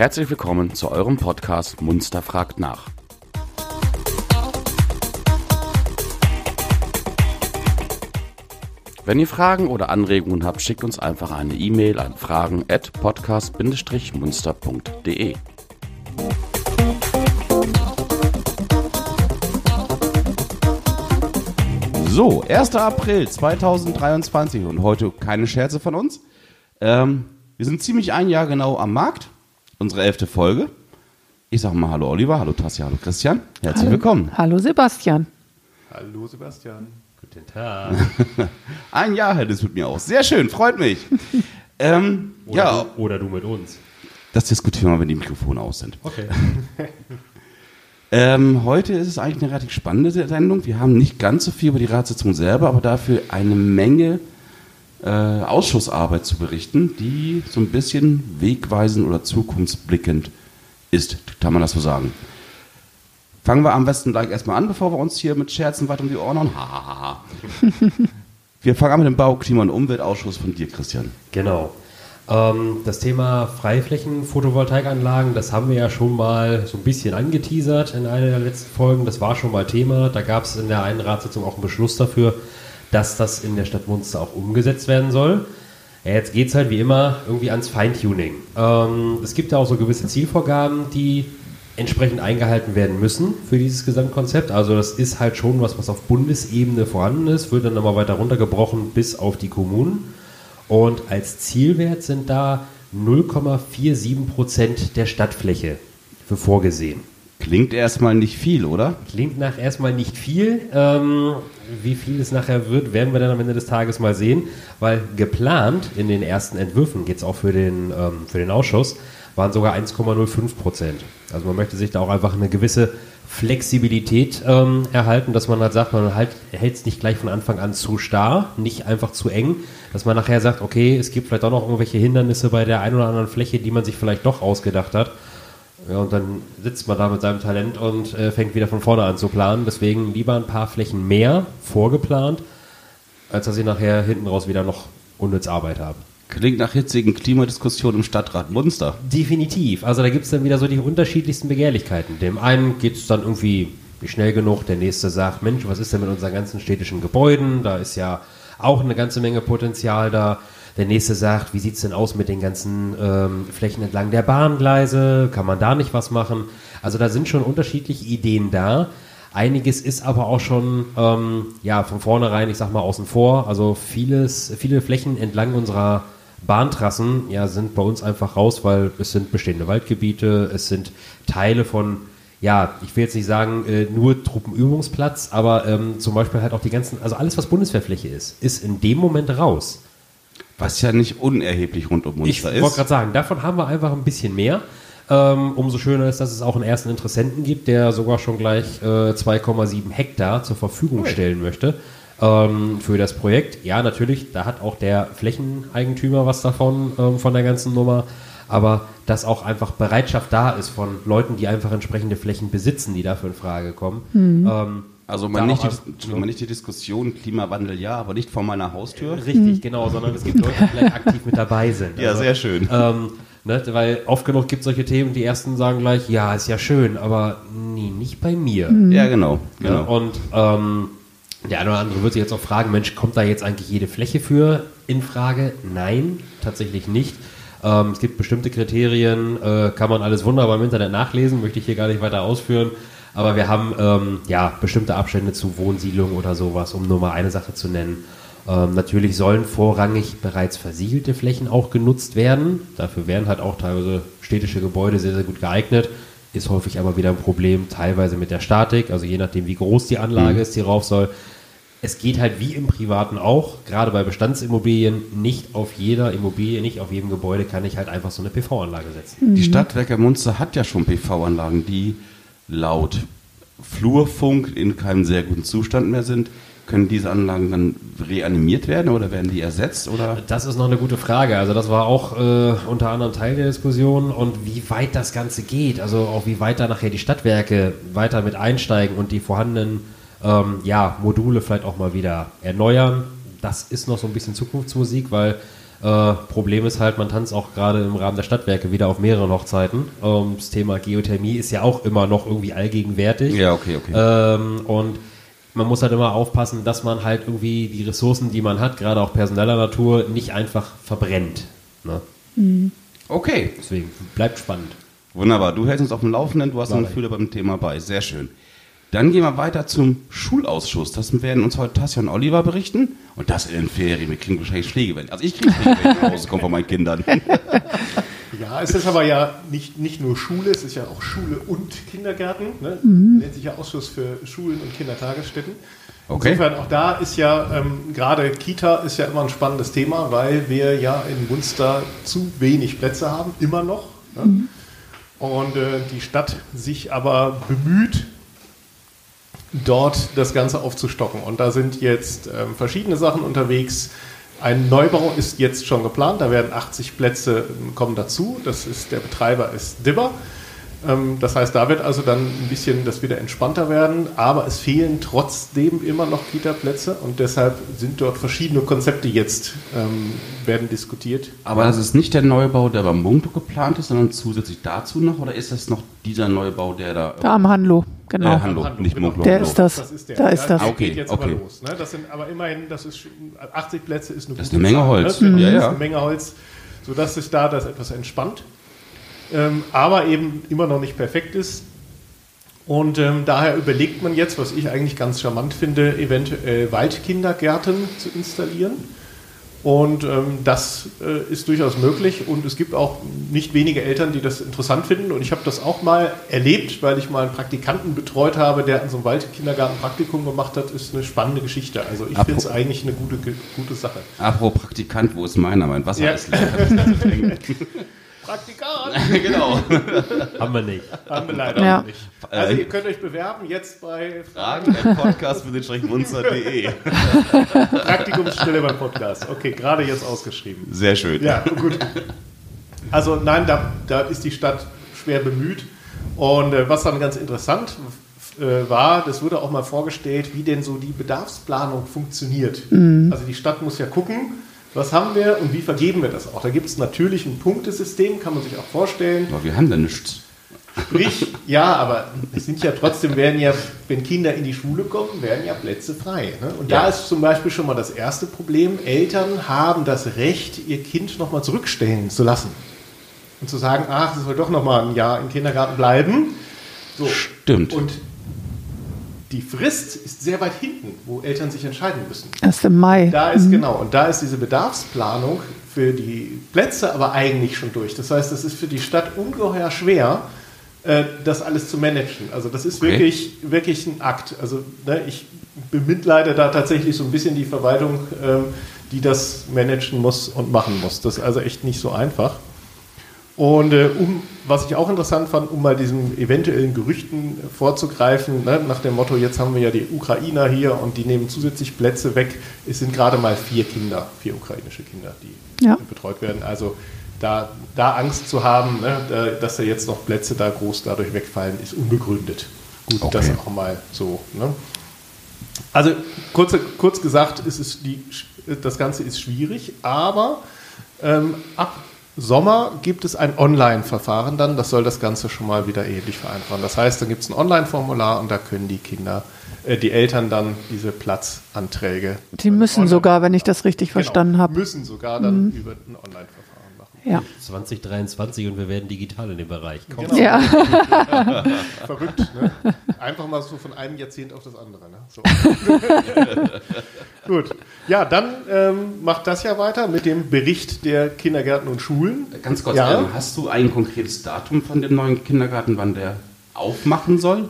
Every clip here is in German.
Herzlich willkommen zu eurem Podcast Munster fragt nach. Wenn ihr Fragen oder Anregungen habt, schickt uns einfach eine E-Mail an fragen at podcast-munster.de. So, 1. April 2023 und heute keine Scherze von uns. Ähm, wir sind ziemlich ein Jahr genau am Markt, unsere elfte Folge. Ich sage mal Hallo Oliver, Hallo Tassia, Hallo Christian. Herzlich Hallo. willkommen. Hallo Sebastian. Hallo Sebastian. Guten Tag. Ein Jahr hält es mit mir aus. Sehr schön, freut mich. ähm, Oder, ja, du, oder du mit uns. das diskutieren wir, wenn die Mikrofone aus sind. Okay. Ähm, heute ist es eigentlich eine relativ spannende Sendung. Wir haben nicht ganz so viel über die Ratssitzung selber, aber dafür eine Menge äh, Ausschussarbeit zu berichten, die so ein bisschen wegweisend oder zukunftsblickend ist, kann man das so sagen. Fangen wir am besten gleich erstmal an, bevor wir uns hier mit Scherzen weiter um die Ohren hauen. Ha, ha, ha, ha. wir fangen an mit dem Bau-, Klima- und Umweltausschuss von dir, Christian. Genau. Ähm, das Thema Freiflächen-Photovoltaikanlagen, das haben wir ja schon mal so ein bisschen angeteasert in einer der letzten Folgen. Das war schon mal Thema. Da gab es in der einen Ratssitzung auch einen Beschluss dafür, dass das in der Stadt Munster auch umgesetzt werden soll. Ja, jetzt geht es halt wie immer irgendwie ans Feintuning. Ähm, es gibt ja auch so gewisse Zielvorgaben, die entsprechend eingehalten werden müssen für dieses Gesamtkonzept. Also das ist halt schon was, was auf Bundesebene vorhanden ist, wird dann nochmal weiter runtergebrochen bis auf die Kommunen. Und als Zielwert sind da 0,47 Prozent der Stadtfläche für vorgesehen. Klingt erstmal nicht viel, oder? Klingt nach erstmal nicht viel. Ähm, wie viel es nachher wird, werden wir dann am Ende des Tages mal sehen, weil geplant in den ersten Entwürfen, geht es auch für den, ähm, für den Ausschuss, waren sogar 1,05 Prozent. Also man möchte sich da auch einfach eine gewisse Flexibilität ähm, erhalten, dass man halt sagt, man halt, hält es nicht gleich von Anfang an zu starr, nicht einfach zu eng, dass man nachher sagt, okay, es gibt vielleicht auch noch irgendwelche Hindernisse bei der einen oder anderen Fläche, die man sich vielleicht doch ausgedacht hat. Ja, und dann sitzt man da mit seinem Talent und äh, fängt wieder von vorne an zu planen. Deswegen lieber ein paar Flächen mehr vorgeplant, als dass sie nachher hinten raus wieder noch unnütz Arbeit haben. Klingt nach hitzigen Klimadiskussionen im Stadtrat Munster. Definitiv. Also da gibt es dann wieder so die unterschiedlichsten Begehrlichkeiten. Dem einen geht es dann irgendwie nicht schnell genug, der nächste sagt, Mensch, was ist denn mit unseren ganzen städtischen Gebäuden? Da ist ja auch eine ganze Menge Potenzial da. Der nächste sagt, wie sieht es denn aus mit den ganzen ähm, Flächen entlang der Bahngleise? Kann man da nicht was machen? Also da sind schon unterschiedliche Ideen da. Einiges ist aber auch schon ähm, ja, von vornherein, ich sag mal, außen vor. Also vieles, viele Flächen entlang unserer Bahntrassen ja, sind bei uns einfach raus, weil es sind bestehende Waldgebiete, es sind Teile von, ja, ich will jetzt nicht sagen, äh, nur Truppenübungsplatz, aber ähm, zum Beispiel halt auch die ganzen, also alles, was Bundeswehrfläche ist, ist in dem Moment raus. Was ja nicht unerheblich rund um Ich Munster wollte ist. gerade sagen, davon haben wir einfach ein bisschen mehr. Ähm, umso schöner ist, dass es auch einen ersten Interessenten gibt, der sogar schon gleich äh, 2,7 Hektar zur Verfügung stellen möchte ähm, für das Projekt. Ja, natürlich, da hat auch der Flächeneigentümer was davon, ähm, von der ganzen Nummer. Aber dass auch einfach Bereitschaft da ist von Leuten, die einfach entsprechende Flächen besitzen, die dafür in Frage kommen. Ähm, Also man nicht, die, man nicht die Diskussion Klimawandel ja, aber nicht vor meiner Haustür. richtig, genau, sondern es gibt Leute, die vielleicht aktiv mit dabei sind. Ja, Also, sehr schön. Ähm, ne, weil oft genug gibt es solche Themen, die ersten sagen gleich, ja, ist ja schön, aber nee, nicht bei mir. Ja, genau. Ja, genau. und ähm, der eine oder andere wird sich jetzt auch fragen, Mensch, kommt da jetzt eigentlich jede Fläche für in Frage? Nein, tatsächlich nicht. Ähm, es gibt bestimmte Kriterien, äh, kann man alles wunderbar im Internet nachlesen, möchte ich hier gar nicht weiter ausführen. Aber wir haben ähm, ja bestimmte Abstände zu Wohnsiedlungen oder sowas, um nur mal eine Sache zu nennen. Ähm, natürlich sollen vorrangig bereits versiegelte Flächen auch genutzt werden. Dafür wären halt auch teilweise städtische Gebäude sehr, sehr gut geeignet. Ist häufig aber wieder ein Problem, teilweise mit der Statik, also je nachdem, wie groß die Anlage ist, die rauf soll. Es geht halt wie im Privaten auch, gerade bei Bestandsimmobilien, nicht auf jeder Immobilie, nicht auf jedem Gebäude kann ich halt einfach so eine PV-Anlage setzen. Die Stadtwerke Munster hat ja schon PV-Anlagen, die laut Flurfunk in keinem sehr guten Zustand mehr sind. Können diese Anlagen dann reanimiert werden oder werden die ersetzt? Oder? Das ist noch eine gute Frage. Also das war auch äh, unter anderem Teil der Diskussion und wie weit das Ganze geht. Also auch wie weit da nachher die Stadtwerke weiter mit einsteigen und die vorhandenen ähm, ja, Module vielleicht auch mal wieder erneuern. Das ist noch so ein bisschen Zukunftsmusik, weil Äh, Problem ist halt, man tanzt auch gerade im Rahmen der Stadtwerke wieder auf mehreren Hochzeiten. Ähm, das Thema Geothermie ist ja auch immer noch irgendwie allgegenwärtig. Ja, okay, okay. Ähm, und man muss halt immer aufpassen, dass man halt irgendwie die Ressourcen, die man hat, gerade auch personeller Natur, nicht einfach verbrennt. Ne? Okay, Deswegen bleibt spannend. wunderbar. Du hältst uns auf dem Laufenden, du hast ein. Gefühl beim Thema bei. Sehr schön. Dann gehen wir weiter zum Schulausschuss. Das werden uns heute Tassia und Oliver berichten. Und das in den Ferien. Wir kriegen wahrscheinlich Schläge, wenn. Also ich kriege Schläge, wenn ich nach Hause komme von meinen Kindern. Ja, es ist aber ja nicht, nicht nur Schule, es ist ja auch Schule und Kindergärten. Ne? Nennt sich ja Ausschuss für Schulen und Kindertagesstätten. Okay. Insofern auch da ist ja ähm, gerade Kita ist ja immer ein spannendes Thema, weil wir ja in Munster zu wenig Plätze haben, immer noch. Ne? Und äh, die Stadt sich aber bemüht, dort das Ganze aufzustocken. Und da sind jetzt ähm, verschiedene Sachen unterwegs. Ein Neubau ist jetzt schon geplant, da werden 80 Plätze ähm, kommen dazu. Das ist, der Betreiber ist Dibber. Ähm, das heißt, da wird also dann ein bisschen das wieder entspannter werden, aber es fehlen trotzdem immer noch Kita-Plätze und deshalb sind dort verschiedene Konzepte jetzt, ähm, werden diskutiert. Aber das ist nicht der Neubau, der beim Munkto geplant ist, sondern zusätzlich dazu noch? Oder ist das noch dieser Neubau, der da... Da am Handlo, genau. Äh, Handlo, nicht genau. Munklo. Der ist das. Das ist der. Da ist das. Ah, okay, geht jetzt okay. aber los. Ne? Das sind aber immerhin, das ist schon- 80 Plätze ist eine Das ist gute eine Menge Zahl, Holz. Ne? Mhm. Ja, Das ja. ist eine Menge Holz, sodass sich da das etwas entspannt. Ähm, aber eben immer noch nicht perfekt ist. Und ähm, daher überlegt man jetzt, was ich eigentlich ganz charmant finde, eventuell Waldkindergärten zu installieren. Und ähm, das äh, ist durchaus möglich und es gibt auch nicht wenige Eltern, die das interessant finden. Und ich habe das auch mal erlebt, weil ich mal einen Praktikanten betreut habe, der an so einem Waldkindergarten Praktikum gemacht hat. Ist eine spannende Geschichte. Also ich finde es eigentlich eine gute, gute Sache. Apropos Praktikant, wo ist meiner? Mein Wasser Ja. ist leer. Praktikant! genau. Haben wir nicht. Haben wir leider Ja. noch nicht. Also ihr könnt euch bewerben jetzt bei Fragen at podcast.munster.de. Praktikumsstelle beim Podcast. Okay, gerade jetzt ausgeschrieben. Sehr schön. Ja, gut. Also nein, da, da ist die Stadt schwer bemüht. Und äh, was dann ganz interessant äh, war, das wurde auch mal vorgestellt, wie denn so die Bedarfsplanung funktioniert. Also die Stadt muss ja gucken, was haben wir und wie vergeben wir das auch. Da gibt es natürlich ein Punktesystem, kann man sich auch vorstellen. Aber wir haben da nichts. Sprich, ja, aber es sind ja trotzdem, werden ja, wenn Kinder in die Schule kommen, werden ja Plätze frei. Ne? Und Ja. da ist zum Beispiel schon mal das erste Problem, Eltern haben das Recht, ihr Kind nochmal zurückstellen zu lassen. Und zu sagen, ach, es soll doch nochmal ein Jahr im Kindergarten bleiben. So. Stimmt. Und die Frist ist sehr weit hinten, wo Eltern sich entscheiden müssen. Erst im Mai. Da ist genau, und da ist diese Bedarfsplanung für die Plätze aber eigentlich schon durch. Das heißt, es ist für die Stadt ungeheuer schwer, äh, das alles zu managen. Also das ist Okay. wirklich, wirklich ein Akt. Also ne, ich bemitleide da tatsächlich so ein bisschen die Verwaltung, ähm, die das managen muss und machen muss. Das ist also echt nicht so einfach. Und äh, um, was ich auch interessant fand, um mal diesen eventuellen Gerüchten vorzugreifen, ne, nach dem Motto, jetzt haben wir ja die Ukrainer hier und die nehmen zusätzlich Plätze weg. Es sind gerade mal vier Kinder, vier ukrainische Kinder, die Ja. betreut werden. Also da, da Angst zu haben, ne, da, dass da jetzt noch Plätze da groß dadurch wegfallen, ist unbegründet. Gut, Okay. das auch mal so. Ne? Also kurz, kurz gesagt, ist es die, das Ganze ist schwierig, aber ähm, ab Sommer gibt es ein Online-Verfahren dann, das soll das Ganze schon mal wieder ähnlich vereinfachen. Das heißt, dann gibt es ein Online-Formular und da können die Kinder, äh, die Eltern dann diese Platzanträge. Die müssen sogar, wenn ich das richtig Genau, verstanden habe. Müssen sogar dann über ein Online-Verfahren. Ja. 2023 und wir werden digital in dem Bereich. Komm. Genau. ja. Verrückt, ne? Einfach mal so von einem Jahrzehnt auf das andere. Ne? So. Gut. Ja, dann ähm, macht das ja weiter mit dem Bericht der Kindergärten und Schulen. Ganz kurz, Ja. ähm, hast du ein konkretes Datum von dem neuen Kindergarten, wann der aufmachen soll?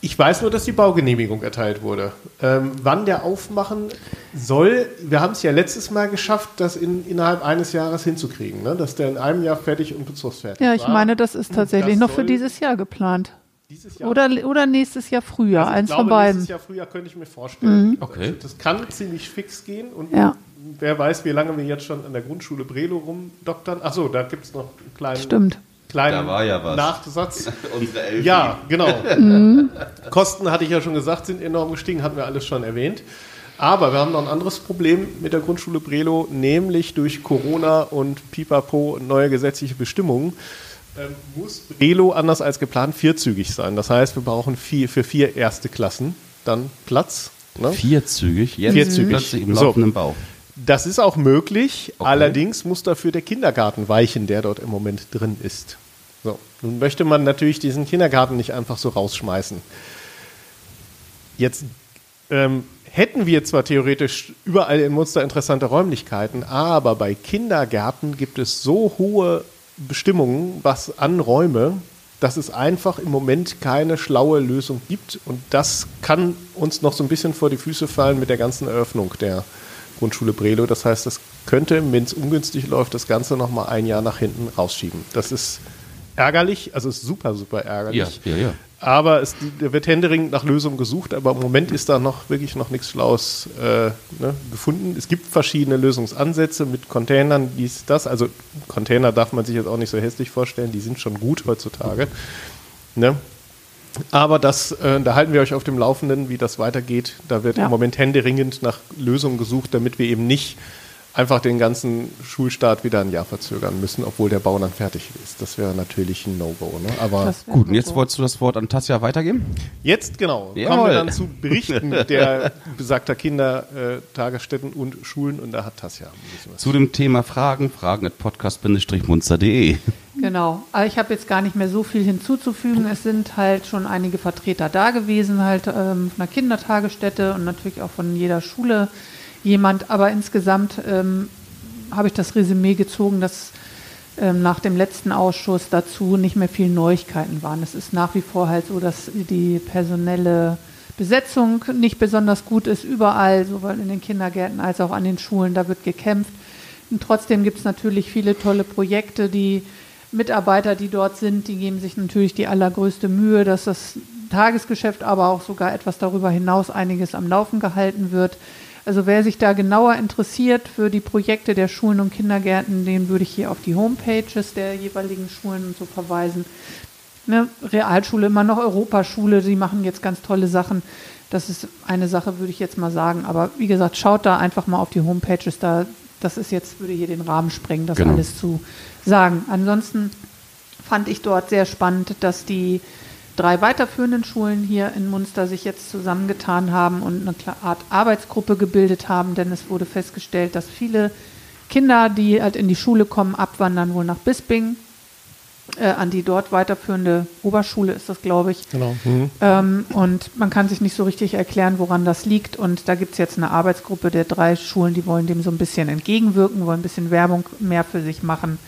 Ich weiß nur, dass die Baugenehmigung erteilt wurde. Ähm, wann der aufmachen soll, wir haben es ja letztes Mal geschafft, das in, innerhalb eines Jahres hinzukriegen, ne? dass der in einem Jahr fertig und bezugsfertig ja, ich war. meine, das ist tatsächlich Das noch für dieses Jahr geplant. dieses Jahr. Oder, oder nächstes Jahr früher, Also eins glaube, von beiden. Nächstes Jahr früher könnte ich mir vorstellen. Okay. Das kann ziemlich fix gehen und Ja. wer weiß, wie lange wir jetzt schon an der Grundschule Brelo rumdoktern. Achso, da gibt es noch einen kleinen, Stimmt. Kleinen Da war ja was. Nachsatz. Unsere Elfi. Ja, genau. Kosten hatte ich ja schon gesagt, sind enorm gestiegen, hatten wir alles schon erwähnt. Aber wir haben noch ein anderes Problem mit der Grundschule Brelo, nämlich durch Corona und Pipapo und neue gesetzliche Bestimmungen ähm, muss Brelo anders als geplant vierzügig sein. Das heißt, wir brauchen vier, für vier erste Klassen dann Platz. Ne? Vierzügig, jetzt Vierzügig. plötzlich im So. laufenden Bau. Das ist auch möglich, Okay. allerdings muss dafür der Kindergarten weichen, der dort im Moment drin ist. So, nun möchte man natürlich diesen Kindergarten nicht einfach so rausschmeißen. Jetzt ähm, hätten wir zwar theoretisch überall in Munster interessante Räumlichkeiten, aber bei Kindergärten gibt es so hohe Bestimmungen, was an Räume, dass es einfach im Moment keine schlaue Lösung gibt. Und das kann uns noch so ein bisschen vor die Füße fallen mit der ganzen Eröffnung der Grundschule Brelo. Das heißt, das könnte, wenn es ungünstig läuft, das Ganze noch mal ein Jahr nach hinten rausschieben. Das ist ärgerlich, also ist super, super ärgerlich. Ja, ja, ja. Aber es wird händeringend nach Lösungen gesucht, aber im Moment ist da noch wirklich noch nichts Schlaues äh, ne, gefunden. Es gibt verschiedene Lösungsansätze mit Containern, dies, das. Also Container darf man sich jetzt auch nicht so hässlich vorstellen, die sind schon gut heutzutage. Ne? Aber das, äh, da halten wir euch auf dem Laufenden, wie das weitergeht. Da wird Ja. im Moment händeringend nach Lösungen gesucht, damit wir eben nicht einfach den ganzen Schulstart wieder ein Jahr verzögern müssen, obwohl der Bau dann fertig ist. Das wäre natürlich ein No-Go. Ne? Aber Gut, und jetzt wolltest du das Wort an Tasja weitergeben? Jetzt genau, kommen Jawohl. wir dann zu Berichten der besagter Kindertagesstätten und Schulen und da hat was. Zu dem Thema Fragen, fragen at podcast-munster.de. Genau. Aber ich habe jetzt gar nicht mehr so viel hinzuzufügen. Es sind halt schon einige Vertreter da gewesen, halt ähm, von der Kindertagesstätte und natürlich auch von jeder Schule jemand. Aber insgesamt ähm, habe ich das Resümee gezogen, dass ähm, nach dem letzten Ausschuss dazu nicht mehr viel Neuigkeiten waren. Es ist nach wie vor halt so, dass die personelle Besetzung nicht besonders gut ist, überall, sowohl in den Kindergärten als auch an den Schulen. Da wird gekämpft. Und trotzdem gibt es natürlich viele tolle Projekte. Die Mitarbeiter, die dort sind, die geben sich natürlich die allergrößte Mühe, dass das Tagesgeschäft, aber auch sogar etwas darüber hinaus einiges am Laufen gehalten wird. Also wer sich da genauer interessiert für die Projekte der Schulen und Kindergärten, den würde ich hier auf die Homepages der jeweiligen Schulen und so verweisen. Ne, Realschule, immer noch Europaschule, die machen jetzt ganz tolle Sachen. Das ist eine Sache, würde ich jetzt mal sagen. Aber wie gesagt, schaut da einfach mal auf die Homepages. Da, das ist jetzt, würde hier den Rahmen sprengen, das Genau. alles zu sagen. Ansonsten fand ich dort sehr spannend, dass die drei weiterführenden Schulen hier in Munster sich jetzt zusammengetan haben und eine Art Arbeitsgruppe gebildet haben, denn es wurde festgestellt, dass viele Kinder, die halt in die Schule kommen, abwandern wohl nach Bisping, äh, an die dort weiterführende Oberschule ist das, glaube ich. Genau. Mhm. Ähm, und man kann sich nicht so richtig erklären, woran das liegt. Und da gibt es jetzt eine Arbeitsgruppe der drei Schulen, die wollen dem so ein bisschen entgegenwirken, wollen ein bisschen Werbung mehr für sich machen.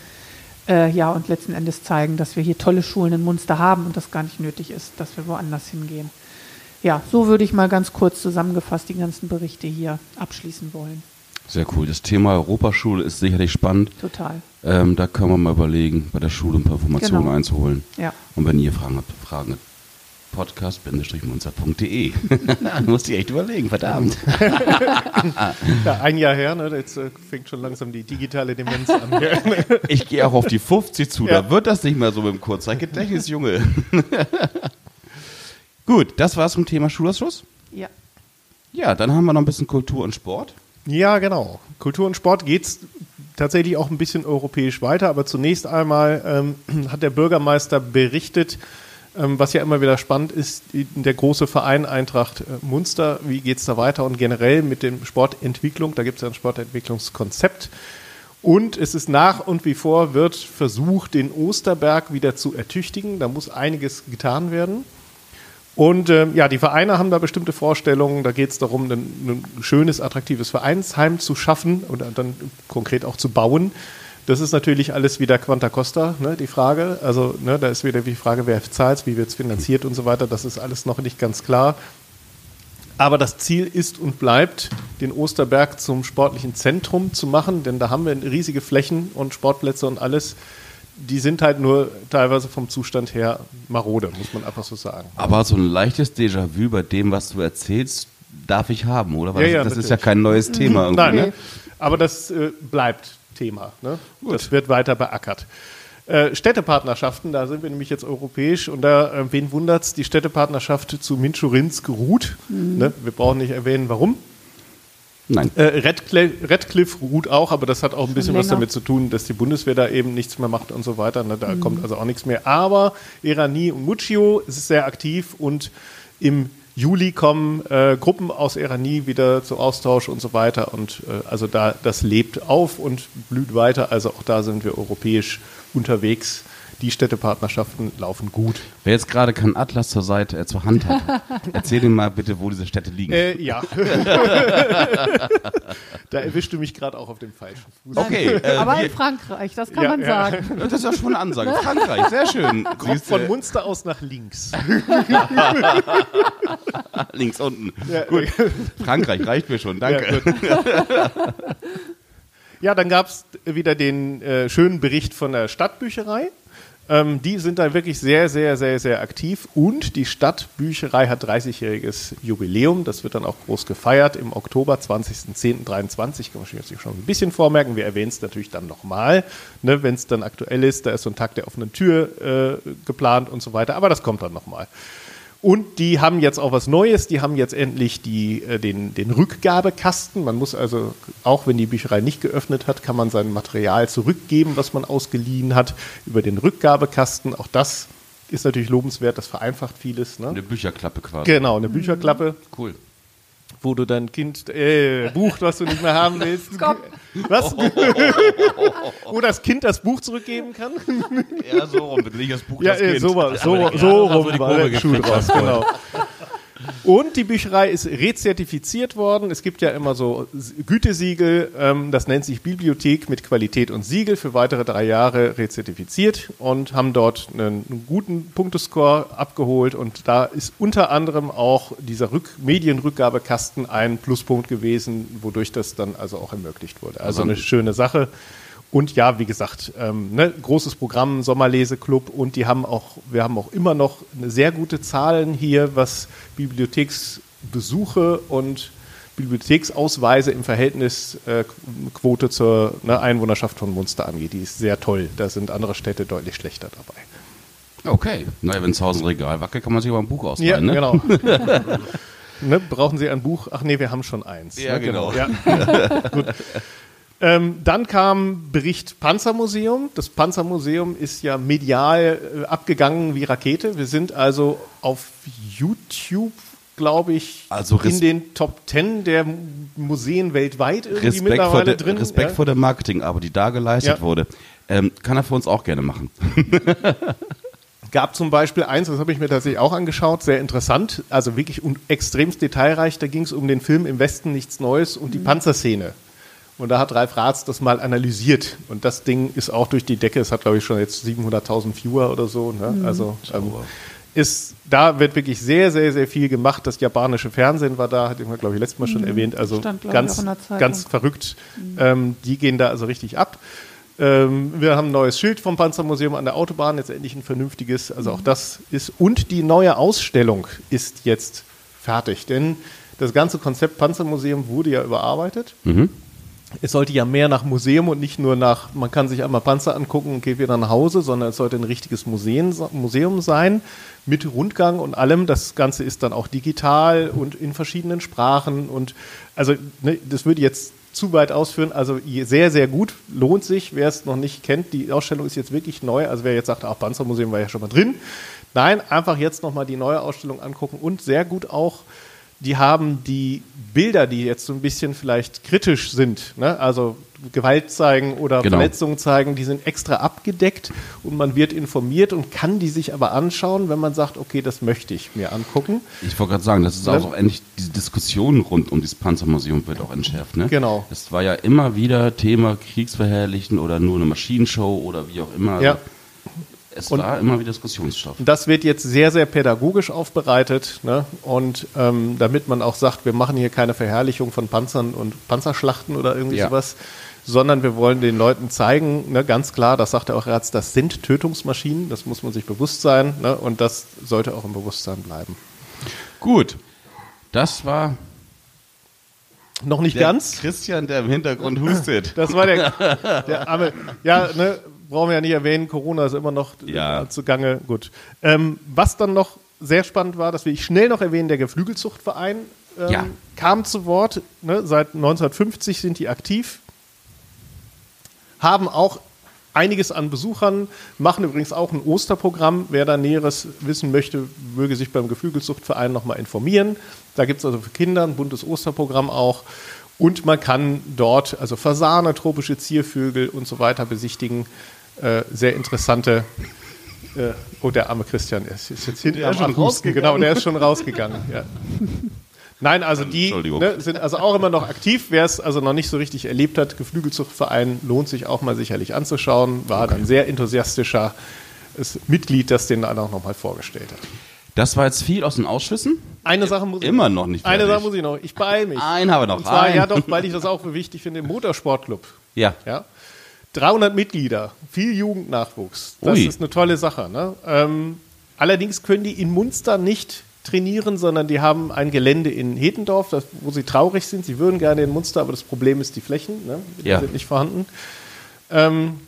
Äh, ja, und letzten Endes zeigen, dass wir hier tolle Schulen in Munster haben und das gar nicht nötig ist, dass wir woanders hingehen. Ja, so würde ich mal ganz kurz zusammengefasst die ganzen Berichte hier abschließen wollen. Sehr cool. Das Thema Europaschule ist sicherlich spannend. Total. Ähm, da können wir mal überlegen, bei der Schule ein paar Informationen Genau. einzuholen. Ja. Und wenn ihr Fragen habt, Fragen at podcast-munster.de. Na, musst du echt überlegen, verdammt. Ja, ein Jahr her, ne, jetzt äh, fängt schon langsam die digitale Demenz an. hier. Ich gehe auch auf die 50 zu, Ja. da wird das nicht mehr so mit dem Kurzzeitgedächtnis, Junge. Gut, das war's zum Thema Schulausschuss. Ja. Ja, dann haben wir noch ein bisschen Kultur und Sport. ja, genau. Kultur und Sport geht's tatsächlich auch ein bisschen europäisch weiter, aber zunächst einmal ähm, hat der Bürgermeister berichtet, was ja immer wieder spannend ist, der große Verein Eintracht äh, Munster, wie geht's da weiter und generell mit dem Sportentwicklung, da gibt es ja ein Sportentwicklungskonzept. Und es ist nach und wie vor wird versucht, den Osterberg wieder zu ertüchtigen. Da muss einiges getan werden. Und ähm, ja, die Vereine haben da bestimmte Vorstellungen. Da geht es darum, ein, ein schönes, attraktives Vereinsheim zu schaffen und dann konkret auch zu bauen. Das ist natürlich alles wieder Quanta Costa, ne, die Frage. Also ne, da ist wieder die Frage, wer zahlt wie wird es finanziert und so weiter. Das ist alles noch nicht ganz klar. Aber das Ziel ist und bleibt, den Osterberg zum sportlichen Zentrum zu machen, denn da haben wir riesige Flächen und Sportplätze und alles. Die sind halt nur teilweise vom Zustand her marode, muss man einfach so sagen. Aber so ein leichtes Déjà-vu bei dem, was du erzählst, darf ich haben, oder? Weil Ja, ja, das, das ist ja natürlich. kein neues Thema. irgendwie, Nein, ne? ne? aber das äh, bleibt Thema. Ne? Das wird weiter beackert. Äh, Städtepartnerschaften, da sind wir nämlich jetzt europäisch und da, äh, wen wundert's, die Städtepartnerschaft zu Minchurinsk ruht. Ne? Wir brauchen nicht erwähnen, warum. Nein. Äh, Redcliffe, Redcliffe ruht auch, aber das hat auch ein bisschen was damit zu tun, dass die Bundeswehr da eben nichts mehr macht und so weiter. Ne? Da Mhm. kommt also auch nichts mehr. Aber Erani und Muccio ist sehr aktiv und im Juli kommen äh, Gruppen aus Erani wieder zum Austausch und so weiter. Und äh, also da das lebt auf und blüht weiter. Also auch da sind wir europäisch unterwegs. Die Städtepartnerschaften laufen gut. Wer jetzt gerade keinen Atlas zur Seite, äh, zur Hand hat, erzähl ihm mal bitte, wo diese Städte liegen. Äh, ja. da erwischte mich gerade auch auf dem falschen Fuß. okay, äh, Aber in Frankreich, das kann Ja, man ja. sagen. das ist ja schon eine Ansage. Frankreich, sehr schön. Kommt von Munster aus nach links. Links unten. Ja, Gut. Frankreich reicht mir schon, danke. Ja dann gab es wieder den äh, schönen Bericht von der Stadtbücherei. Ähm, die sind da wirklich sehr, sehr, sehr, sehr aktiv. Und die Stadtbücherei hat 30-jähriges Jubiläum. Das wird dann auch groß gefeiert im Oktober 20.10.23. Kann man sich schon ein bisschen vormerken. Wir erwähnen es natürlich dann nochmal, ne, wenn es dann aktuell ist. Da ist so ein Tag der offenen Tür äh, geplant und so weiter. Aber das kommt dann nochmal. Und die haben jetzt auch was Neues. Die haben jetzt endlich die, äh, den, den Rückgabekasten. Man muss also, auch wenn die Bücherei nicht geöffnet hat, kann man sein Material zurückgeben, was man ausgeliehen hat, über den Rückgabekasten. Auch das ist natürlich lobenswert. Das vereinfacht vieles. Ne? Eine Bücherklappe quasi. Genau, eine Bücherklappe, Cool. Wo du dein Kind äh, bucht, was du nicht mehr haben willst. Was? wo das Kind das Buch zurückgeben kann. Ja, so rum, bitte nicht das Buch Ja, das äh, Kind. so, war- so, so rum so die war Kurve der Schuh draus, genau. Und die Bücherei ist rezertifiziert worden. Es gibt ja immer so Gütesiegel, ähm, das nennt sich Bibliothek mit Qualität und Siegel für weitere drei Jahre rezertifiziert und haben dort einen, einen guten Punktescore abgeholt. Und da ist unter anderem auch dieser Rück Medienrückgabekasten ein Pluspunkt gewesen, wodurch das dann also auch ermöglicht wurde. Also eine schöne Sache. Und ja, wie gesagt, ähm, ne, großes Programm, Sommerleseklub und die haben auch, wir haben auch immer noch eine sehr gute Zahlen hier, was Bibliotheksbesuche und Bibliotheksausweise im Verhältnis äh, Quote zur ne, Einwohnerschaft von Munster angeht. Die ist sehr toll. Da sind andere Städte deutlich schlechter dabei. Okay. Naja, wenn zu Hause ein Regal wackelt, kann man sich aber ein Buch ausleihen, Ja, ne? genau. ne, brauchen Sie ein Buch? Ach nee, wir haben schon eins. Ja, ne, genau. Ja. Gut. Ähm, dann kam Bericht Panzermuseum. Das Panzermuseum ist ja medial äh, abgegangen wie Rakete. Wir sind also auf YouTube, glaube ich, Also in den Top 10 der Museen weltweit irgendwie Respekt, vor mittlerweile der, drin. Respekt ja. vor der Marketingarbeit, die da geleistet Ja. wurde. Ähm, kann er für uns auch gerne machen. gab zum Beispiel eins, das habe ich mir tatsächlich auch angeschaut, sehr interessant, also wirklich extremst detailreich. Da ging es um den Film Im Westen nichts Neues und die Panzerszene. Und da hat Ralf Ratz das mal analysiert. Und das Ding ist auch durch die Decke. Es hat, glaube ich, schon jetzt 700.000 Viewer oder so. Ne? Also ähm, ist, da wird wirklich sehr, sehr, sehr viel gemacht. Das japanische Fernsehen war da, hatte ich mal, glaube ich, letztes Mal schon erwähnt. Also Stand, ganz, ganz verrückt. Ähm, die gehen da also richtig ab. Ähm, wir haben ein neues Schild vom Panzermuseum an der Autobahn, jetzt endlich ein vernünftiges. Also auch das ist. Und die neue Ausstellung ist jetzt fertig, denn das ganze Konzept Panzermuseum wurde ja überarbeitet. Es sollte ja mehr nach Museum und nicht nur nach, man kann sich einmal Panzer angucken und geht wieder nach Hause, sondern es sollte ein richtiges Museum, sein mit Rundgang und allem. Das Ganze ist dann auch digital und in verschiedenen Sprachen und also ne, das würde jetzt zu weit ausführen. Also sehr, sehr gut, lohnt sich, wer es noch nicht kennt. Die Ausstellung ist jetzt wirklich neu. Also wer jetzt sagt, ach, Panzermuseum war ja schon mal drin. Nein, einfach jetzt nochmal die neue Ausstellung angucken und sehr gut auch die haben die Bilder, die jetzt so ein bisschen vielleicht kritisch sind, ne? also Gewalt zeigen oder Genau. Verletzungen zeigen, die sind extra abgedeckt und man wird informiert und kann die sich aber anschauen, wenn man sagt, okay, das möchte ich mir angucken. Ich wollte gerade sagen, das ist Ne? auch endlich, diese Diskussion rund um dieses Panzermuseum wird auch entschärft. Ne? Genau. Es war ja immer wieder Thema Kriegsverherrlichen oder nur eine Maschinenshow oder wie auch immer. Ja. Es Und- war immer wieder Diskussionsstoff. Das wird jetzt sehr, sehr pädagogisch aufbereitet ne? und ähm, damit man auch sagt, wir machen hier keine Verherrlichung von Panzern und Panzerschlachten oder irgendwie Ja. sowas, sondern wir wollen den Leuten zeigen, ne, ganz klar, das sagt er auch Ratz, das sind Tötungsmaschinen, das muss man sich bewusst sein ne? und das sollte auch im Bewusstsein bleiben. Gut. Das war Noch nicht der ganz. Christian, der im Hintergrund hustet. Das war der, der arme, ja, ne, brauchen wir ja nicht erwähnen, Corona ist immer noch Ja. zugange. Gut. Ähm, was dann noch sehr spannend war, das will ich schnell noch erwähnen, der Geflügelzuchtverein ähm, Ja. kamen zu Wort. Ne? Seit 1950 sind die aktiv. Haben auch einiges an Besuchern, machen übrigens auch ein Osterprogramm. Wer da Näheres wissen möchte, möge sich beim Geflügelzuchtverein nochmal informieren. Da gibt es also für Kinder ein buntes Osterprogramm auch. Und man kann dort also Fasane, tropische Ziervögel und so weiter besichtigen. Äh, sehr interessante. Äh, oh, der arme Christian ist, ist jetzt hinten Der am ist schon Husten. rausgegangen. Genau, der ist schon rausgegangen. Ja. Nein, also die ne, sind also auch immer noch aktiv. Wer es also noch nicht so richtig erlebt hat, Geflügelzuchtverein lohnt sich auch mal sicherlich anzuschauen. War ein sehr enthusiastischer Mitglied, das den dann auch nochmal vorgestellt hat. Das war jetzt viel aus den Ausschüssen. Eine Sache muss ich Immer noch nicht Eine fertig. Sache muss ich noch. Ich beeile mich. Einen haben wir noch. Und zwar, Einen. ja doch, weil ich das auch für wichtig finde, im Motorsportclub. Ja. Ja. 300 Mitglieder, viel Jugendnachwuchs. Das Ui. ist eine tolle Sache. Ne? Ähm, allerdings können die in Munster nicht trainieren, sondern die haben ein Gelände in Hetendorf, das, wo sie traurig sind. Sie würden gerne in Munster, aber das Problem ist die Flächen, ne? die Ja. sind nicht vorhanden. Ähm,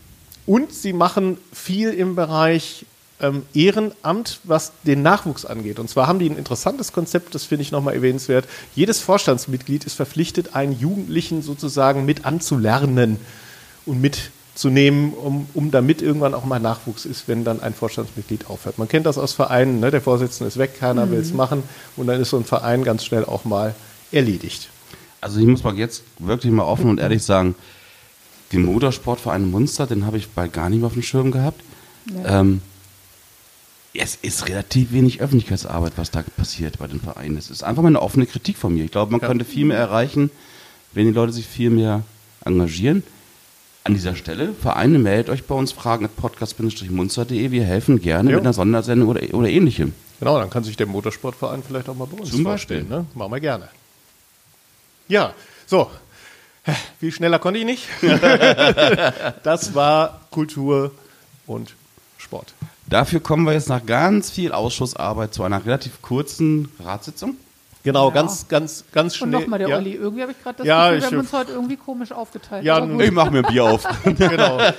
und sie machen viel im Bereich ähm, Ehrenamt, was den Nachwuchs angeht. Und zwar haben die ein interessantes Konzept, das finde ich nochmal erwähnenswert. Jedes Vorstandsmitglied ist verpflichtet, einen Jugendlichen sozusagen mit anzulernen und mitzunehmen, um, um damit irgendwann auch mal Nachwuchs ist, wenn dann ein Vorstandsmitglied aufhört. Man kennt das aus Vereinen, ne? der Vorsitzende ist weg, keiner will es machen und dann ist so ein Verein ganz schnell auch mal erledigt. Also ich muss mal jetzt wirklich mal offen und ehrlich sagen, den Motorsportverein Munster, den habe ich bald gar nicht mehr auf dem Schirm gehabt. Ähm, es ist relativ wenig Öffentlichkeitsarbeit, was da passiert bei den Vereinen. Es ist einfach mal eine offene Kritik von mir. Ich glaube, man Ja. könnte viel mehr erreichen, wenn die Leute sich viel mehr engagieren. An dieser Stelle, Vereine, meldet euch bei uns, fragen at podcast-munster.de. Wir helfen gerne Ja. mit einer Sondersendung oder, oder ähnlichem. Genau, dann kann sich der Motorsportverein vielleicht auch mal bei uns Zum vorstellen. Beispiel. Ne? Machen wir gerne. Ja, so. Viel schneller konnte ich nicht. das war Kultur und Sport. Dafür kommen wir jetzt nach ganz viel Ausschussarbeit zu einer relativ kurzen Ratssitzung. Genau, Ja. ganz, ganz, ganz Und schnell. nochmal der ja, Olli. Irgendwie habe ich gerade das Ja, Gefühl, wir ich- haben uns heute irgendwie komisch aufgeteilt. Ja. Ich mache mir ein Bier auf. Genau.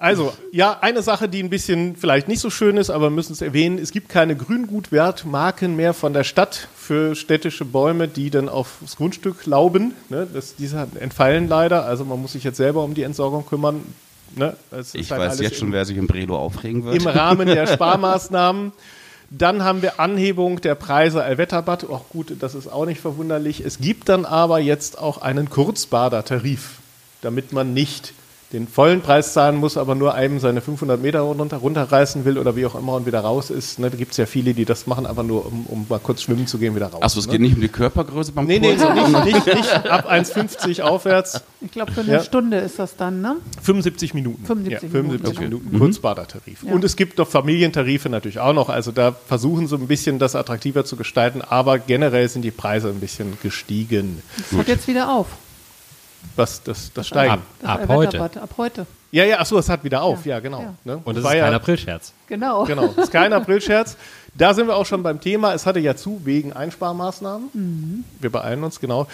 Also, ja, eine Sache, die ein bisschen vielleicht nicht so schön ist, aber wir müssen es erwähnen, es gibt keine Grüngutwertmarken mehr von der Stadt für städtische Bäume, die dann aufs Grundstück lauben. Ne, das, diese entfallen leider, also man muss sich jetzt selber um die Entsorgung kümmern. Ne, Ich halt weiß jetzt schon, wer sich im Brelo aufregen wird. im Rahmen der Sparmaßnahmen. Dann haben wir Anhebung der Preise Allwetterbad. Auch gut, das ist auch nicht verwunderlich. Es gibt dann aber jetzt auch einen Kurzbadertarif, damit man nicht den vollen Preis zahlen muss, aber nur einem seine 500 Meter runter, runterreißen will oder wie auch immer und wieder raus ist. Ne, da gibt es ja viele, die das machen, aber nur, um, um mal kurz schwimmen zu gehen, wieder raus. Achso, es ne? geht nicht um die Körpergröße beim Nee, nee, so nicht, nicht, nicht ab 1,50 aufwärts. Ich glaube, für eine Ja. Stunde ist das dann, ne? 75 Minuten. 75 ja, 75 Minuten, Minuten, Kurzbadertarif. Ja. Und es gibt doch Familientarife natürlich auch noch. Also da versuchen sie ein bisschen das attraktiver zu gestalten, aber generell sind die Preise ein bisschen gestiegen. Das hört jetzt wieder auf. Was das, das Steigen. Ab, ab heute. Ab heute. Ja, ja, achso, es hat wieder auf. Ja, Ja. genau. Ja. Ne? Und es War ist ja, kein Aprilscherz. Genau. Genau, das ist kein Aprilscherz. Da sind wir auch schon beim Thema. Es hatte ja zu wegen Einsparmaßnahmen. Mhm. Wir beeilen uns, genau.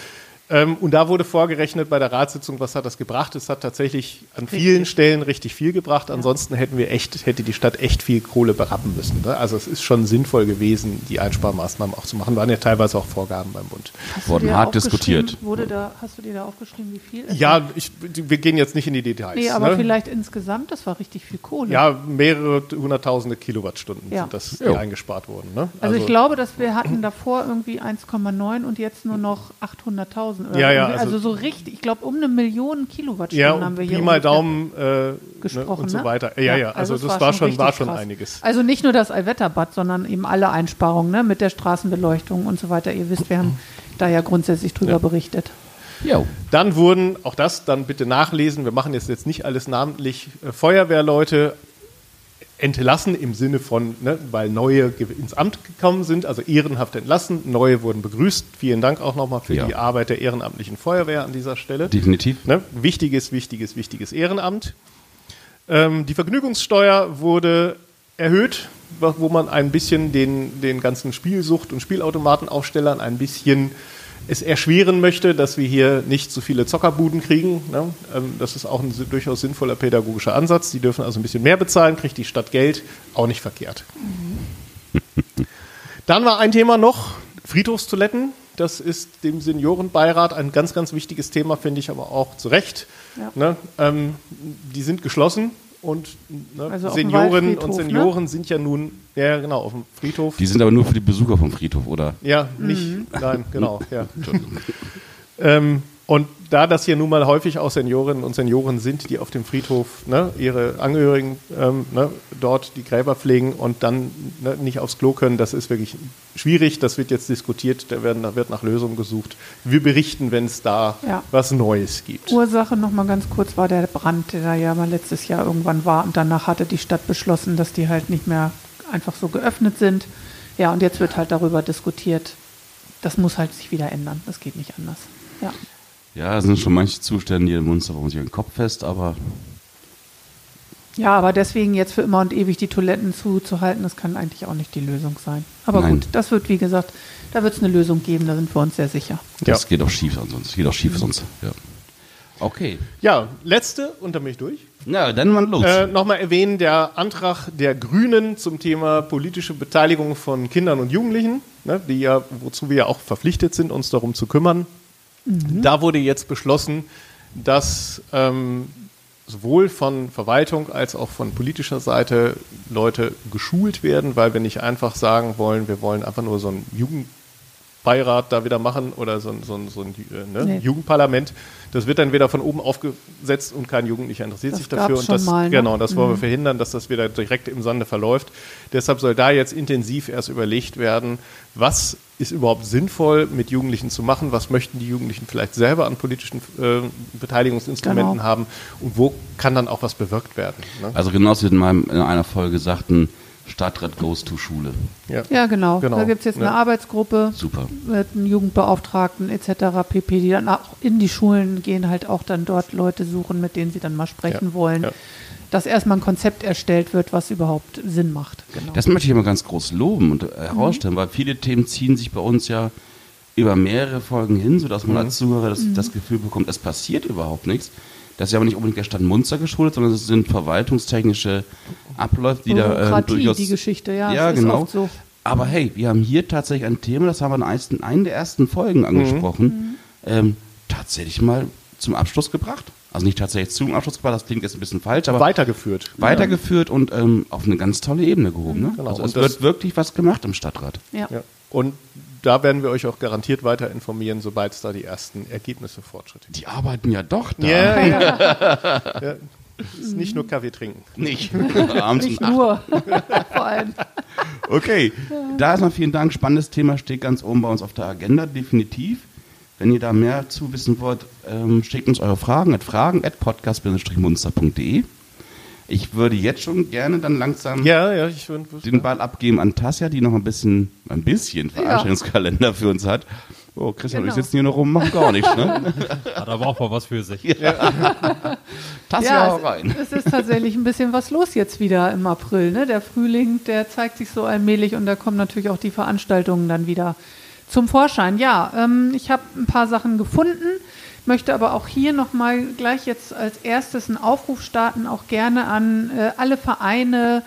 Ähm, und da wurde vorgerechnet bei der Ratssitzung, was hat das gebracht? Es hat tatsächlich an vielen Stellen richtig viel gebracht. Ansonsten hätten wir echt, hätte die Stadt echt viel Kohle berappen müssen. Ne? Also es ist schon sinnvoll gewesen, die Einsparmaßnahmen auch zu machen. Waren ja teilweise auch Vorgaben beim Bund. Hast du Wurden dir hart diskutiert. Wurde da, hast du dir da aufgeschrieben, wie viel? Ja, ich, wir gehen jetzt nicht in die Details. Nee, aber ne? vielleicht insgesamt, das war richtig viel Kohle. Ja, mehrere hunderttausende Kilowattstunden Ja. sind das, die Jo. eingespart wurden. Ne? Also, ich glaube, dass wir hatten davor irgendwie 1,9 und jetzt nur noch 800.000 oder Ja, ja, also- also, so richtig, ich glaube um eine Million Kilowattstunden Ja, haben wir Pi hier mal ungefähr Daumen äh, ne, gesprochen. und so ne? weiter. Ja, ja, also, es das war schon, war schon einiges. Also nicht nur das Allwetterbad, sondern eben alle Einsparungen ne, mit der Straßenbeleuchtung und so weiter. Ihr wisst, wir haben da ja grundsätzlich drüber berichtet. Jo. Dann wurden, auch das dann bitte nachlesen, wir machen jetzt, jetzt nicht alles namentlich, äh, Feuerwehrleute entlassen im Sinne von, ne, weil neue ins Amt gekommen sind, also ehrenhaft entlassen, neue wurden begrüßt. Vielen Dank auch nochmal für Ja. die Arbeit der ehrenamtlichen Feuerwehr an dieser Stelle. Definitiv. Ne? Wichtiges, wichtiges, wichtiges Ehrenamt. Ähm, die Vergnügungssteuer wurde erhöht, wo wo man ein bisschen den, den ganzen Spielsucht- und Spielautomatenaufstellern ein bisschen es erschweren möchte, dass wir hier nicht so viele Zockerbuden kriegen. Ne? Ähm, das ist auch ein durchaus sinnvoller pädagogischer Ansatz. Die dürfen also ein bisschen mehr bezahlen, kriegt die Stadt Geld, auch nicht verkehrt. Dann war ein Thema noch, Friedhofstoiletten, das ist dem Seniorenbeirat ein ganz, ganz wichtiges Thema, finde ich aber auch zu Recht. Ja. Ne? Ähm, die sind geschlossen und ne, Also Senioren und ne? Senioren sind ja nun, ja genau, auf dem Friedhof. Die sind aber nur für die Besucher vom Friedhof, oder? Ja, nicht, nein, genau, ja. Ähm, und da das hier nun mal häufig auch Seniorinnen und Senioren sind, die auf dem Friedhof ne, ihre Angehörigen ähm, ne, dort die Gräber pflegen und dann ne, nicht aufs Klo können, das ist wirklich schwierig. Das wird jetzt diskutiert, da, werden, da wird nach Lösungen gesucht. Wir berichten, wenn es da Ja. was Neues gibt. Ursache noch mal ganz kurz war der Brand, der da ja mal letztes Jahr irgendwann war und danach hatte die Stadt beschlossen, dass die halt nicht mehr einfach so geöffnet sind. Ja, und jetzt wird halt darüber diskutiert. Das muss halt sich wieder ändern. Das geht nicht anders. Ja. Ja, es sind schon manche Zustände hier in Munster, wo man sich den Kopf fest, aber Ja, aber deswegen jetzt für immer und ewig die Toiletten zuzuhalten, das kann eigentlich auch nicht die Lösung sein. Aber Nein. gut, das wird, wie gesagt, da wird es eine Lösung geben, da sind wir uns sehr sicher. das Ja. geht auch schief sonst. Geht auch schief sonst. Ja. Okay. Ja, letzte, und dann bin ich durch. Na, dann mal los. Äh, Nochmal erwähnen, der Antrag der Grünen zum Thema politische Beteiligung von Kindern und Jugendlichen, ne, die ja, wozu wir ja auch verpflichtet sind, uns darum zu kümmern. Da wurde jetzt beschlossen, dass ähm, sowohl von Verwaltung als auch von politischer Seite Leute geschult werden, weil wir nicht einfach sagen wollen, wir wollen einfach nur so einen Jugendbeirat da wieder machen oder so ein, so so ein äh, ne, Nee. Jugendparlament. Das wird dann wieder von oben aufgesetzt und kein Jugendlicher interessiert Das sich dafür. Und schon das, mal, ne? genau, das wollen wir verhindern, dass das wieder direkt im Sande verläuft. Deshalb soll da jetzt intensiv erst überlegt werden, was ist überhaupt sinnvoll mit Jugendlichen zu machen, was möchten die Jugendlichen vielleicht selber an politischen äh, Beteiligungsinstrumenten Genau. haben und wo kann dann auch was bewirkt werden. Ne? also genauso wie in, meinem, in einer Folge sagten, Stadtrat goes to Schule. Ja. Ja, genau. Genau, Da gibt es jetzt eine ja. Arbeitsgruppe Super. mit einem Jugendbeauftragten etc. pp., die dann auch in die Schulen gehen, halt auch dann dort Leute suchen, mit denen sie dann mal sprechen Ja, wollen. ja. Dass erstmal ein Konzept erstellt wird, was überhaupt Sinn macht. Genau. Das möchte ich immer ganz groß loben und herausstellen, weil viele Themen ziehen sich bei uns ja über mehrere Folgen hin, sodass man als Zuhörer das, das Gefühl bekommt, es passiert überhaupt nichts. Das ist ja aber nicht unbedingt der Stadt Munster geschuldet, sondern es sind verwaltungstechnische Abläufe, die da äh, Bürokratie, durchaus... die Geschichte, ja. ja, genau. oft so. Aber hey, wir haben hier tatsächlich ein Thema, das haben wir in ersten, einen der ersten Folgen angesprochen, ähm, tatsächlich mal zum Abschluss gebracht. Also nicht tatsächlich zum Abschluss gebracht, das klingt jetzt ein bisschen falsch, aber Weitergeführt. weitergeführt und ähm, auf eine ganz tolle Ebene gehoben. Ne? Genau. Also Und es wird wirklich was gemacht im Stadtrat. Ja. Ja. Und da werden wir euch auch garantiert weiter informieren, sobald es da die ersten Ergebnisse, Fortschritte gibt. Die arbeiten ja doch da. Ja, ja. ja. Ist nicht nur Kaffee trinken. Nicht. Abends Nicht nur, vor allem. Okay, da erstmal vielen Dank. Spannendes Thema steht ganz oben bei uns auf der Agenda, definitiv. Wenn ihr da mehr zu wissen wollt, ähm, schickt uns eure Fragen at fragen at podcast-munster.de. Ich würde jetzt schon gerne dann langsam Ja, ja, ich würde. den Ball abgeben an Tasja, die noch ein bisschen, ein bisschen Veranstaltungskalender für uns hat. Oh, Christian und ich Genau. sitzen hier noch rum, machen gar nichts, ne? Hat aber auch mal was für sich. Tasja, hau Ja, rein. es, es ist tatsächlich ein bisschen was los jetzt wieder im April. Ne? Der Frühling, der zeigt sich so allmählich und da kommen natürlich auch die Veranstaltungen dann wieder zum Vorschein. Ja, ähm, ich habe ein paar Sachen gefunden, möchte aber auch hier nochmal gleich jetzt als erstes einen Aufruf starten, auch gerne an äh, alle Vereine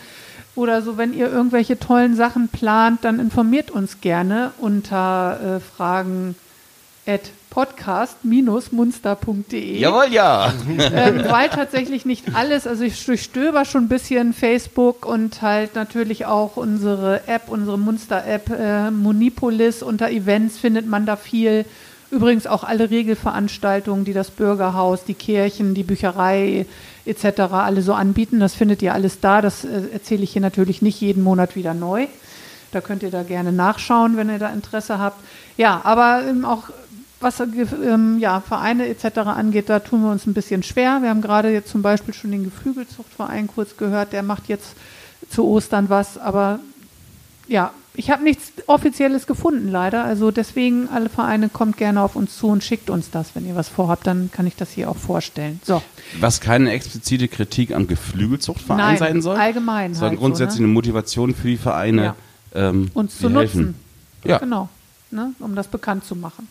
oder so, wenn ihr irgendwelche tollen Sachen plant, dann informiert uns gerne unter äh, Fragen at podcast-munster.de Jawohl, ja. ähm, weil tatsächlich nicht alles, also ich durchstöber schon ein bisschen Facebook und halt natürlich auch unsere App, unsere Munster-App äh, Monipolis unter Events findet man da viel. Übrigens auch alle Regelveranstaltungen, die das Bürgerhaus, die Kirchen, die Bücherei etc. alle so anbieten. Das findet ihr alles da. Das äh, erzähle ich hier natürlich nicht jeden Monat wieder neu. Da könnt ihr da gerne nachschauen, wenn ihr da Interesse habt. Ja, aber ähm, auch was ähm, ja, Vereine etc. angeht, da tun wir uns ein bisschen schwer. Wir haben gerade jetzt zum Beispiel schon den Geflügelzuchtverein kurz gehört, der macht jetzt zu Ostern was, aber ja, ich habe nichts Offizielles gefunden leider. Also deswegen, alle Vereine kommt gerne auf uns zu und schickt uns das. Wenn ihr was vorhabt, dann kann ich das hier auch vorstellen. So, Was keine explizite Kritik am Geflügelzuchtverein Nein, sein soll. allgemein Sondern halt so, grundsätzlich ne? eine Motivation für die Vereine, Ja. ähm, uns zu helfen. nutzen. Ja. Genau, ne, um das bekannt zu machen.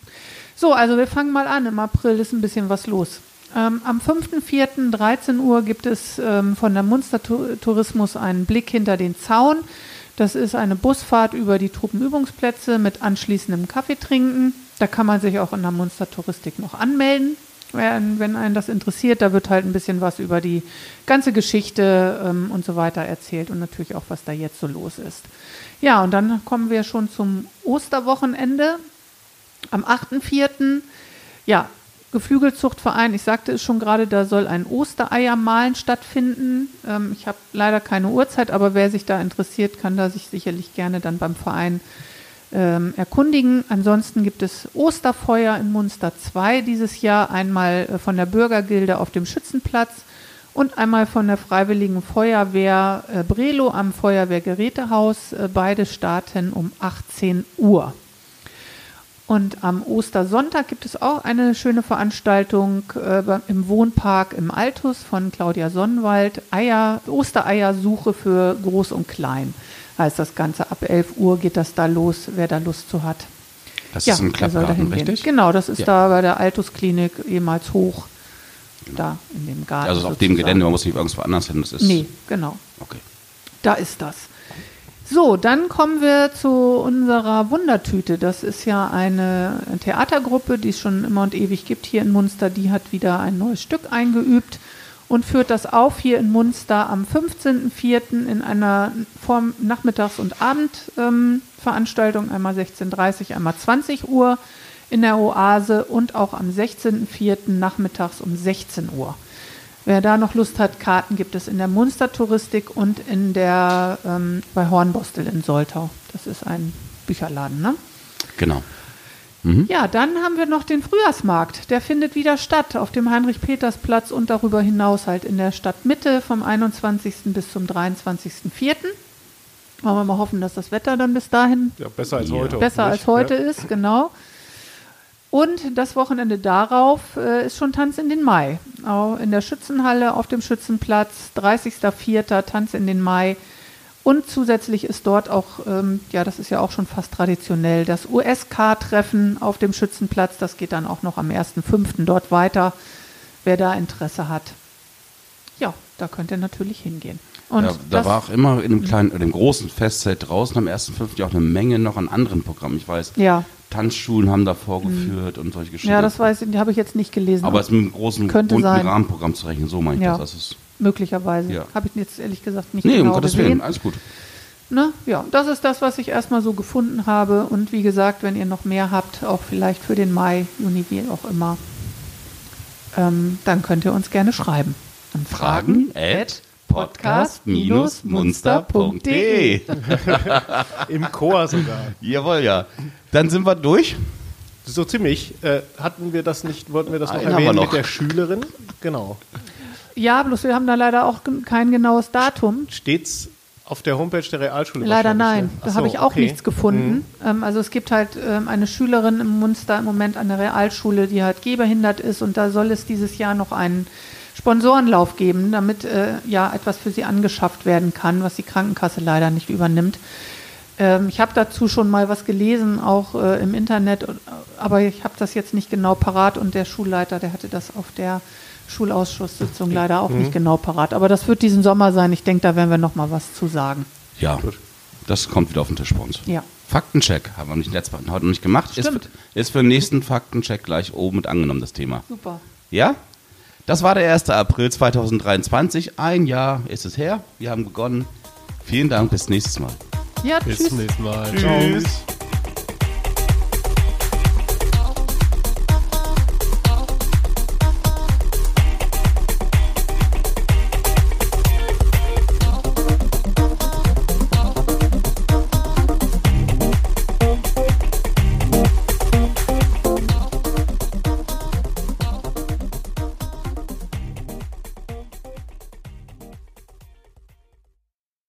So, also wir fangen mal an. Im April ist ein bisschen was los. Ähm, am 5.4. 13 Uhr gibt es ähm, von der Munster Tourismus einen Blick hinter den Zaun. Das ist eine Busfahrt über die Truppenübungsplätze mit anschließendem Kaffee trinken. Da kann man sich auch in der Munster Touristik noch anmelden, wenn, einen das interessiert. Da wird halt ein bisschen was über die ganze Geschichte ähm, und so weiter erzählt und natürlich auch, was da jetzt so los ist. Ja, und dann kommen wir schon zum Osterwochenende am 8.4. Ja, Geflügelzuchtverein, ich sagte es schon gerade, da soll ein Ostereiermalen stattfinden. Ähm, ich habe leider keine Uhrzeit, aber wer sich da interessiert, kann da sich sicherlich gerne dann beim Verein ähm, erkundigen. Ansonsten gibt es Osterfeuer in Munster 2 dieses Jahr, einmal äh, von der Bürgergilde auf dem Schützenplatz und einmal von der Freiwilligen Feuerwehr äh, Brelo am Feuerwehrgerätehaus. Äh, beide starten um 18 Uhr. Und am Ostersonntag gibt es auch eine schöne Veranstaltung äh, im Wohnpark im Altus von Claudia Sonnenwald. Eier, Ostereiersuche für Groß und Klein heißt das Ganze. Ab 11 Uhr geht das da los, wer da Lust zu hat. Das Ja, ist da Klappgarten, richtig? Genau, das ist Ja. da bei der Altus-Klinik ehemals hoch. Da in dem Garten. Also auf dem sozusagen. Gelände, man muss nicht irgendwo anders hin. Das ist Nee, genau. Okay. Da ist das. So, dann kommen wir zu unserer Wundertüte. Das ist ja eine Theatergruppe, die es schon immer und ewig gibt hier in Munster. Die hat wieder ein neues Stück eingeübt und führt das auf hier in Munster am 15.04. in einer Form Nachmittags- und Abendveranstaltung, einmal 16.30 einmal 20 Uhr in der Oase und auch am 16.04. nachmittags um 16 Uhr. Wer da noch Lust hat, Karten gibt es in der Munster-Touristik und in der ähm, bei Hornbostel in Soltau. Das ist ein Bücherladen, ne? Genau. Ja, dann haben wir noch den Frühjahrsmarkt. Der findet wieder statt auf dem Heinrich-Peters-Platz und darüber hinaus halt in der Stadtmitte vom 21. bis zum 23.04. Wollen wir mal hoffen, dass das Wetter dann bis dahin Ja, besser als Ja. heute. besser als heute ist, genau. Und das Wochenende darauf äh, ist schon Tanz in den Mai. In der Schützenhalle auf dem Schützenplatz, 30.04. Tanz in den Mai. Und zusätzlich ist dort auch, ähm, ja, das ist ja auch schon fast traditionell, das USK-Treffen auf dem Schützenplatz. Das geht dann auch noch am 1.05. dort weiter, wer da Interesse hat. Ja, da könnt ihr natürlich hingehen. Und ja, da war auch immer in dem kleinen, in dem großen Festzelt draußen am 1.5. auch eine Menge noch an anderen Programmen. Ich weiß, ja, Tanzschulen haben da vorgeführt und solche Geschichten. ja, das weiß ich, die habe ich jetzt nicht gelesen. Aber es ist mit einem großen, bunten. Rahmenprogramm zu rechnen, so meine ich Ja. das. das ist, Möglicherweise. Ja. Habe ich jetzt ehrlich gesagt nicht nee, um genau Gottes gesehen. Willen, alles gut. Ne? Ja, das ist das, was ich erstmal so gefunden habe. Und wie gesagt, wenn ihr noch mehr habt, auch vielleicht für den Mai, Juni, wie auch immer, ähm, dann könnt ihr uns gerne schreiben. An Fragen at podcast-munster.de. Im Chor sogar. Jawohl, ja. Dann sind wir durch. So ziemlich. Äh, hatten wir das nicht, wollten wir das noch Einen erwähnen noch. mit der Schülerin? Genau. Ja, bloß wir haben da leider auch kein genaues Datum. Steht's auf der Homepage der Realschule? Leider nein, ne? da habe ich auch okay. nichts gefunden. Ähm, also es gibt halt ähm, eine Schülerin im Munster im Moment an der Realschule, die halt gehbehindert ist und da soll es dieses Jahr noch einen Sponsorenlauf geben, damit äh, ja etwas für sie angeschafft werden kann, was die Krankenkasse leider nicht übernimmt. Ähm, ich habe dazu schon mal was gelesen, auch äh, im Internet, und- aber ich habe das jetzt nicht genau parat und der Schulleiter, der hatte das auf der Schulausschusssitzung leider auch nicht genau parat. Aber das wird diesen Sommer sein. Ich denke, da werden wir noch mal was zu sagen. Ja, das kommt wieder auf den Tisch bei uns. Ja. Faktencheck haben wir nicht letztes Mal heute noch nicht gemacht. Ist für, Stimmt. ist für den nächsten Faktencheck gleich oben mit angenommen, das Thema. Super. Ja? Das war der 1. April 2023. Ein Jahr ist es her. Wir haben begonnen. Vielen Dank, bis nächstes Mal. Ja, Bis tschüss. zum nächsten Mal. Tschüss.